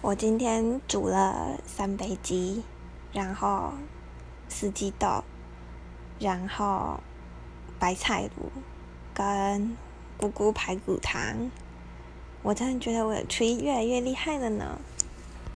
我今天煮了三杯鸡，然后四季豆，然后白菜卤跟咕咕排骨汤，我真的觉得我的厨艺越来越厉害了呢。